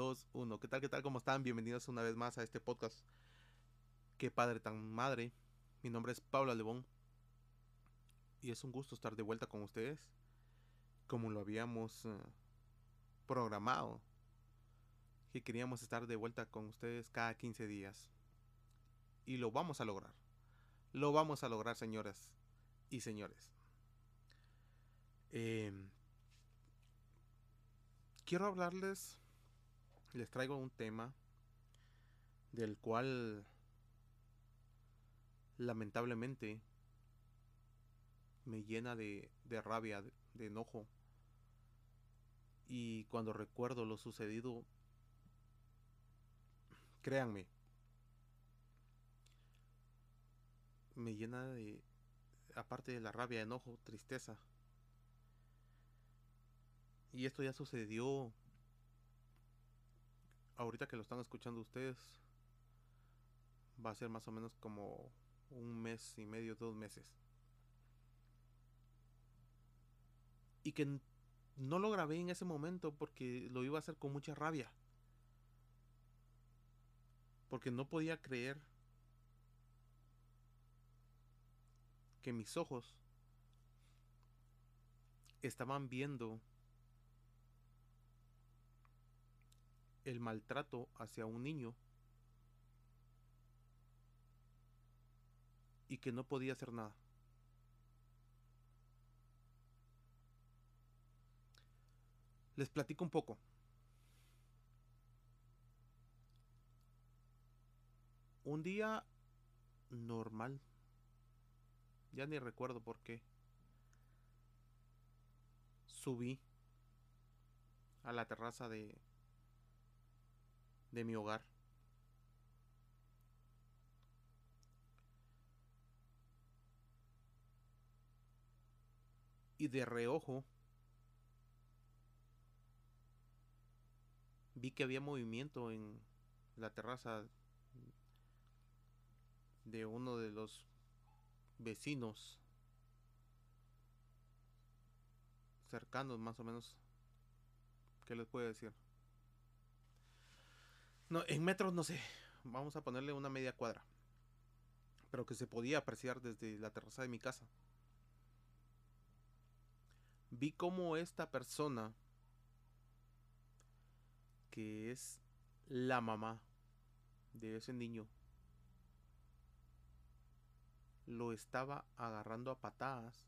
2, 1. ¿Qué tal? ¿Qué tal? ¿Cómo están? Bienvenidos una vez más a este podcast. Qué padre tan madre. Mi nombre es Pablo Lebón. Y es un gusto estar de vuelta con ustedes. Como lo habíamos uh, programado. Que queríamos estar de vuelta con ustedes cada 15 días. Y lo vamos a lograr. Lo vamos a lograr, señoras y señores. Eh, quiero hablarles les traigo un tema del cual lamentablemente me llena de, rabia, de, de enojo. Y cuando recuerdo lo sucedido, créanme, me llena de, aparte de la rabia, enojo, tristeza. Y esto ya sucedió ahorita que lo están escuchando ustedes, va a ser más o menos como un mes y medio, dos meses. Y que no lo grabé en ese momento porque lo iba a hacer con mucha rabia. Porque no podía creer que mis ojos estaban viendo el maltrato hacia un niño y que no podía hacer nada. Les platico un poco. Un día normal. Ya ni recuerdo por qué. Subí a la terraza de, de mi hogar. Y de reojo vi que había movimiento en la terraza de uno de los vecinos cercanos más o menos. ¿Qué les puedo decir? No, en metros no sé. Vamos a ponerle una media cuadra. Pero que se podía apreciar desde la terraza de mi casa. Vi cómo esta persona, que es la mamá de ese niño, lo estaba agarrando a patadas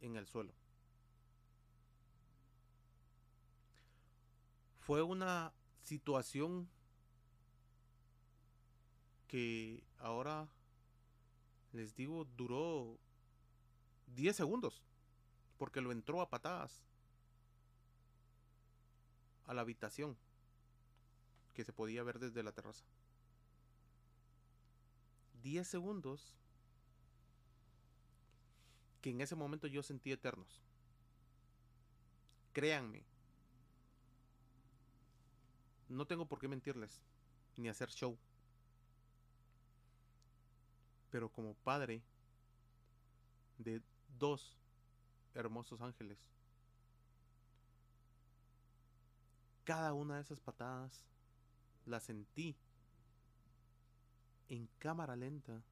en el suelo. Fue una situación que ahora les digo duró 10 segundos porque lo entró a patadas a la habitación que se podía ver desde la terraza. 10 segundos que en ese momento yo sentí eternos. Créanme, no tengo por qué mentirles, ni hacer show. Pero como padre de dos hermosos ángeles, cada una de esas patadas las sentí en cámara lenta.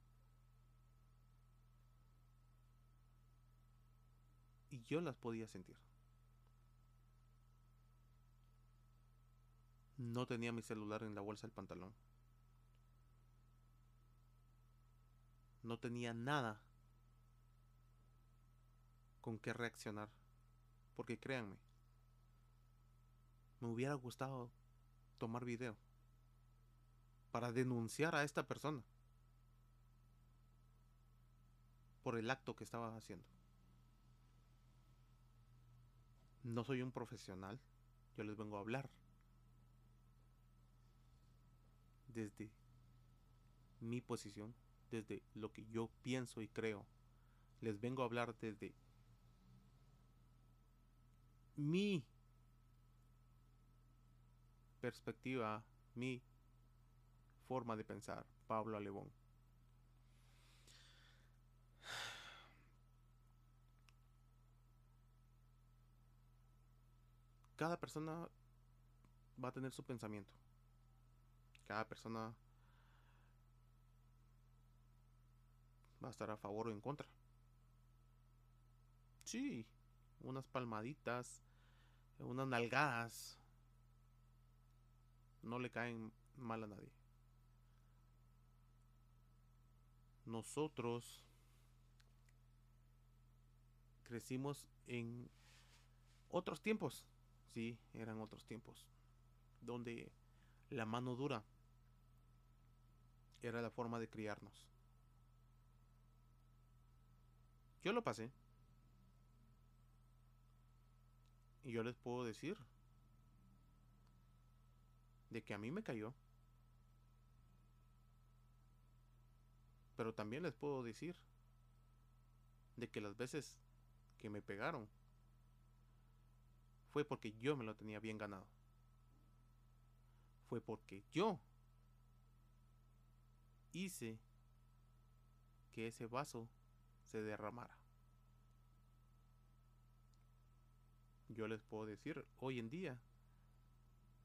Y yo las podía sentir. No tenía mi celular en la bolsa del pantalón. No tenía nada con qué reaccionar. Porque créanme, me hubiera gustado tomar video para denunciar a esta persona por el acto que estaba haciendo. No soy un profesional, yo les vengo a hablar. Desde mi posición, desde lo que yo pienso y creo. Les vengo a hablar desde mi perspectiva, mi forma de pensar, Pablo Alebón. Cada persona va a tener su pensamiento. Cada persona va a estar a favor o en contra. Sí, unas palmaditas, unas nalgadas, no le caen mal a nadie. Nosotros crecimos en otros tiempos, sí, eran otros tiempos, donde la mano dura era la forma de criarnos. Yo lo pasé. Y yo les puedo decir de que a mí me cayó. Pero también les puedo decir de que las veces que me pegaron fue porque yo me lo tenía bien ganado. Fue porque yo hice que ese vaso se derramara. Yo les puedo decir hoy en día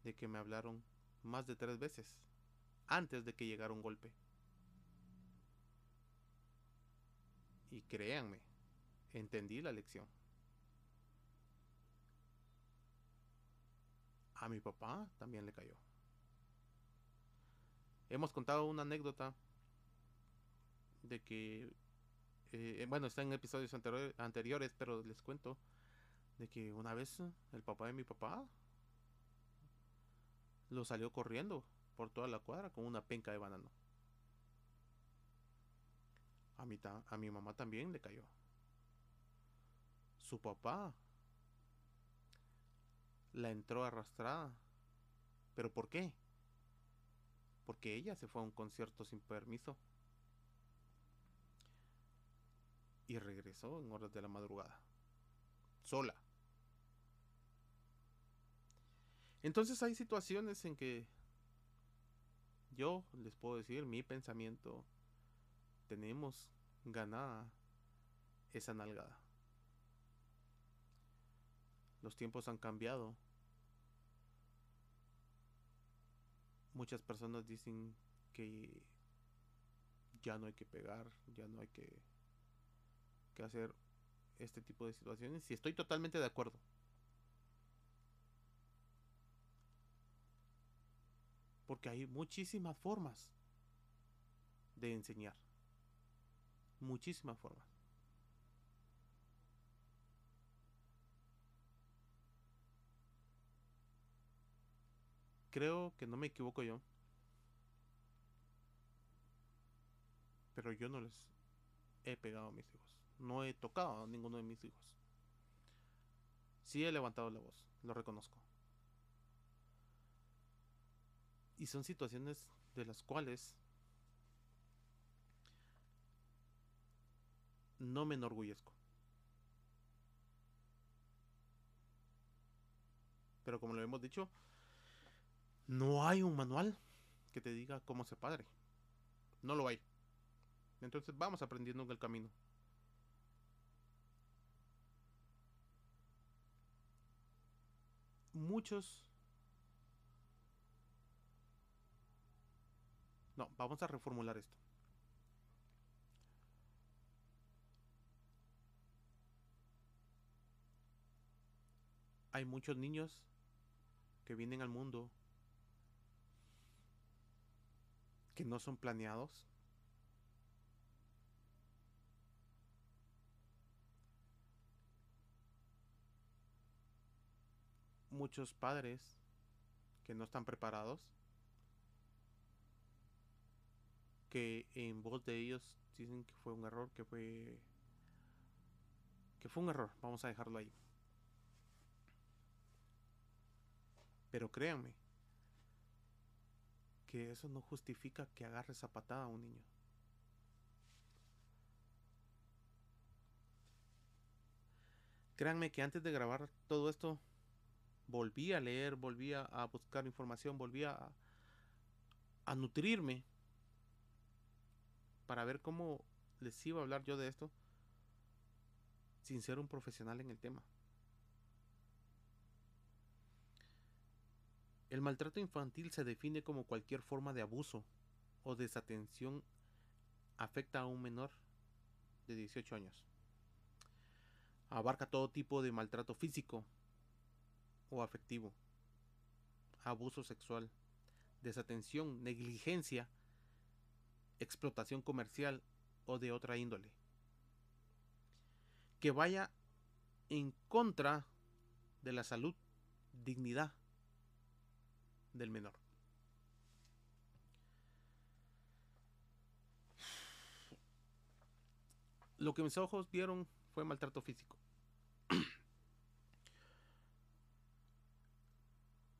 de que me hablaron más de tres veces antes de que llegara un golpe. Y créanme, entendí la lección. A mi papá también le cayó. Hemos contado una anécdota de que, eh, bueno, está en episodios anteriores, pero les cuento de que una vez el papá de mi papá lo salió corriendo por toda la cuadra con una penca de banano. A mi, a mi mamá también le cayó. Su papá la entró arrastrada. ¿Pero por qué? Porque ella se fue a un concierto sin permiso. Y regresó en horas de la madrugada. Sola. Entonces hay situaciones en que yo les puedo decir mi pensamiento, tenemos ganada esa nalgada. Los tiempos han cambiado. Muchas personas dicen que ya no hay que pegar, ya no hay que, que hacer este tipo de situaciones. Y estoy totalmente de acuerdo. Porque hay muchísimas formas de enseñar. Muchísimas formas. Creo que no me equivoco yo. Pero yo no les he pegado a mis hijos. No he tocado a ninguno de mis hijos. Sí he levantado la voz, lo reconozco. Y son situaciones de las cuales no me enorgullezco. Pero como lo hemos dicho, no hay un manual que te diga cómo ser padre. No lo hay. Entonces vamos aprendiendo en el camino. Muchos No, vamos a reformular esto. Hay muchos niños que vienen al mundo que no son planeados. Muchos padres que no están preparados. que en voz de ellos dicen que fue un error, que fue que fue un error, vamos a dejarlo ahí. Pero créanme que eso no justifica que agarre esa patada a un niño. Créanme que antes de grabar todo esto, volví a leer, volví a buscar información, volví a, a nutrirme para ver cómo les iba a hablar yo de esto sin ser un profesional en el tema. El maltrato infantil se define como cualquier forma de abuso o desatención afecta a un menor de 18 años. Abarca todo tipo de maltrato físico o afectivo, abuso sexual, desatención, negligencia, explotación comercial o de otra índole. Que vaya en contra de la salud, dignidad del menor. Lo que mis ojos vieron fue maltrato físico.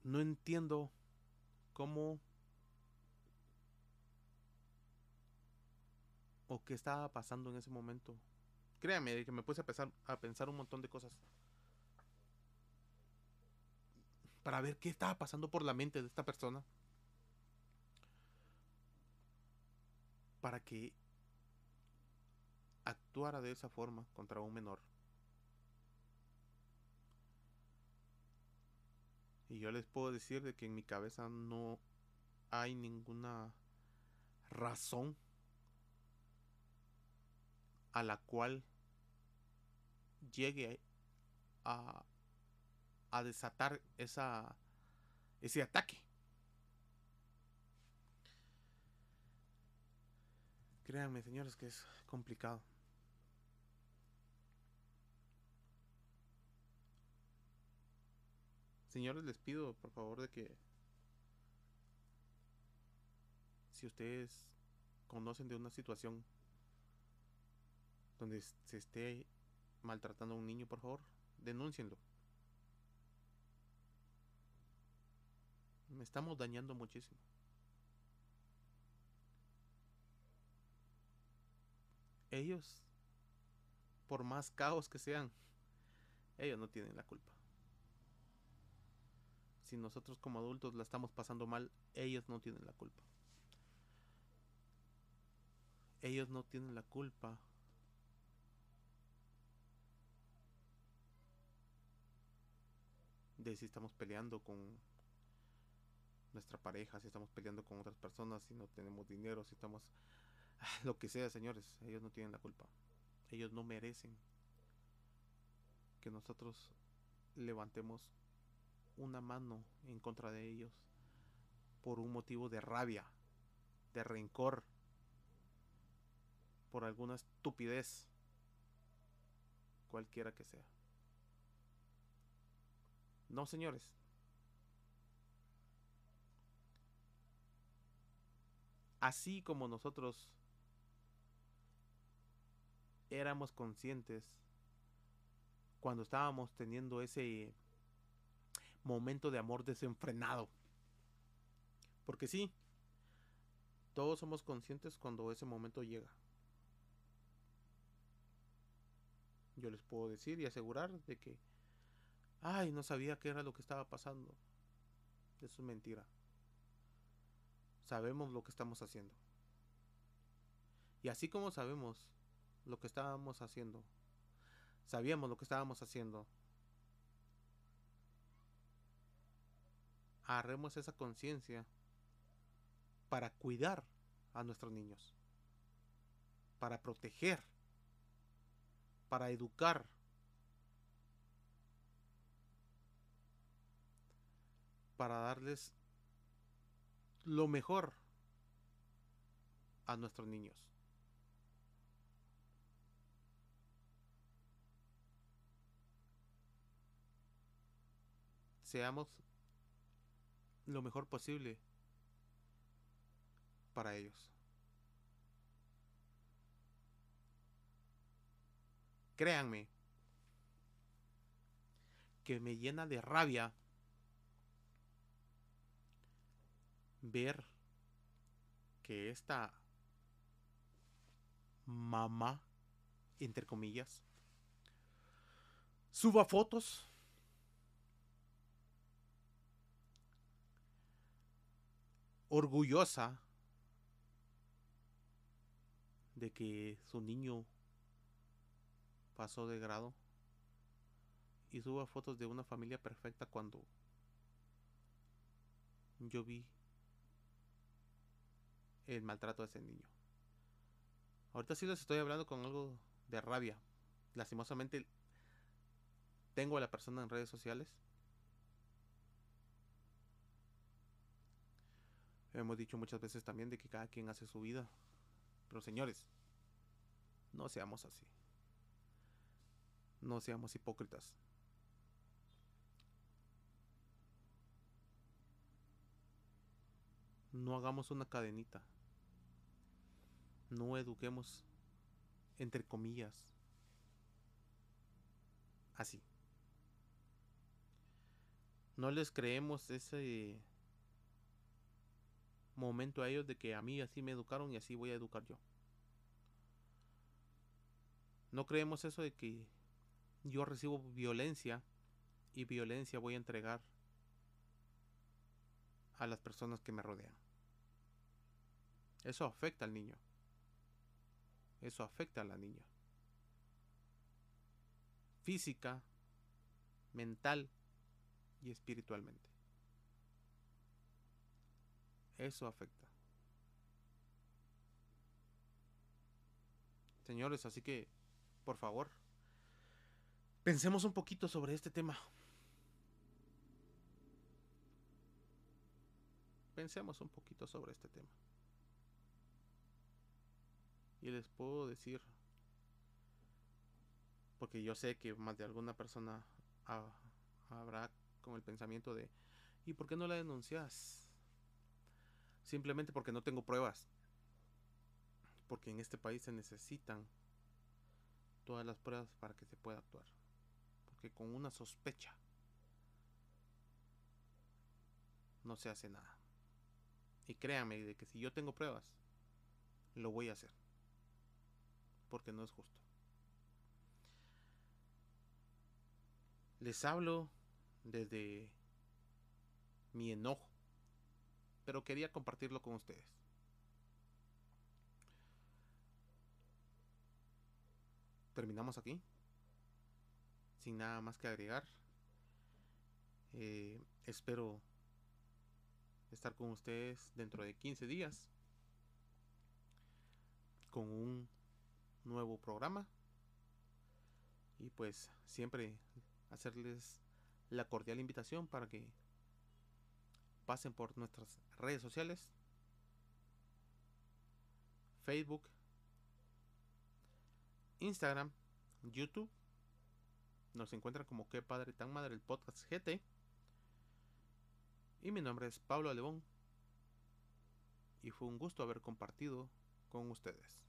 no entiendo cómo o qué estaba pasando en ese momento. Créame que me puse a pensar, a pensar un montón de cosas. Para ver qué estaba pasando por la mente de esta persona. Para que actuara de esa forma contra un menor. Y yo les puedo decir de que en mi cabeza no hay ninguna razón a la cual llegue a, a desatar esa, ese ataque. Créanme, señores, que es complicado. Señores, les pido por favor de que si ustedes conocen de una situación donde se esté maltratando a un niño, por favor, denúncienlo. Me estamos dañando muchísimo. Ellos, por más caos que sean, ellos no tienen la culpa si nosotros como adultos la estamos pasando mal, ellos no tienen la culpa. Ellos no tienen la culpa. De si estamos peleando con nuestra pareja, si estamos peleando con otras personas, si no tenemos dinero, si estamos... Lo que sea, señores, ellos no tienen la culpa. Ellos no merecen que nosotros levantemos una mano en contra de ellos por un motivo de rabia, de rencor, por alguna estupidez, cualquiera que sea. No, señores. Así como nosotros éramos conscientes cuando estábamos teniendo ese momento de amor desenfrenado. Porque sí, todos somos conscientes cuando ese momento llega. Yo les puedo decir y asegurar de que, ay, no sabía qué era lo que estaba pasando. Eso es mentira. Sabemos lo que estamos haciendo. Y así como sabemos lo que estábamos haciendo, sabíamos lo que estábamos haciendo agarremos esa conciencia para cuidar a nuestros niños, para proteger, para educar. para darles lo mejor a nuestros niños. Seamos lo mejor posible para ellos. Créanme que me llena de rabia ver que esta mamá, entre comillas, suba fotos orgullosa de que su niño pasó de grado y suba fotos de una familia perfecta cuando yo vi el maltrato a ese niño. Ahorita sí les estoy hablando con algo de rabia. Lastimosamente tengo a la persona en redes sociales. Hemos dicho muchas veces también de que cada quien hace su vida. Pero señores, no seamos así. No seamos hipócritas. No hagamos una cadenita. No eduquemos, entre comillas, así. No les creemos ese momento a ellos de que a mí así me educaron y así voy a educar yo. No creemos eso de que yo recibo violencia y violencia voy a entregar a las personas que me rodean. Eso afecta al niño. Eso afecta a la niña. Física, mental y espiritualmente. Eso afecta. Señores, así que, por favor, pensemos un poquito sobre este tema. Pensemos un poquito sobre este tema. Y les puedo decir, porque yo sé que más de alguna persona habrá con el pensamiento de, ¿y por qué no la denuncias? Simplemente porque no tengo pruebas. Porque en este país se necesitan todas las pruebas para que se pueda actuar. Porque con una sospecha no se hace nada. Y créanme de que si yo tengo pruebas, lo voy a hacer. Porque no es justo. Les hablo desde mi enojo pero quería compartirlo con ustedes. Terminamos aquí. Sin nada más que agregar. Eh, espero estar con ustedes dentro de 15 días con un nuevo programa y pues siempre hacerles la cordial invitación para que pasen por nuestras redes sociales. Facebook, Instagram, YouTube. Nos encuentran como Que Padre Tan Madre el podcast GT. Y mi nombre es Pablo Alebón. Y fue un gusto haber compartido con ustedes.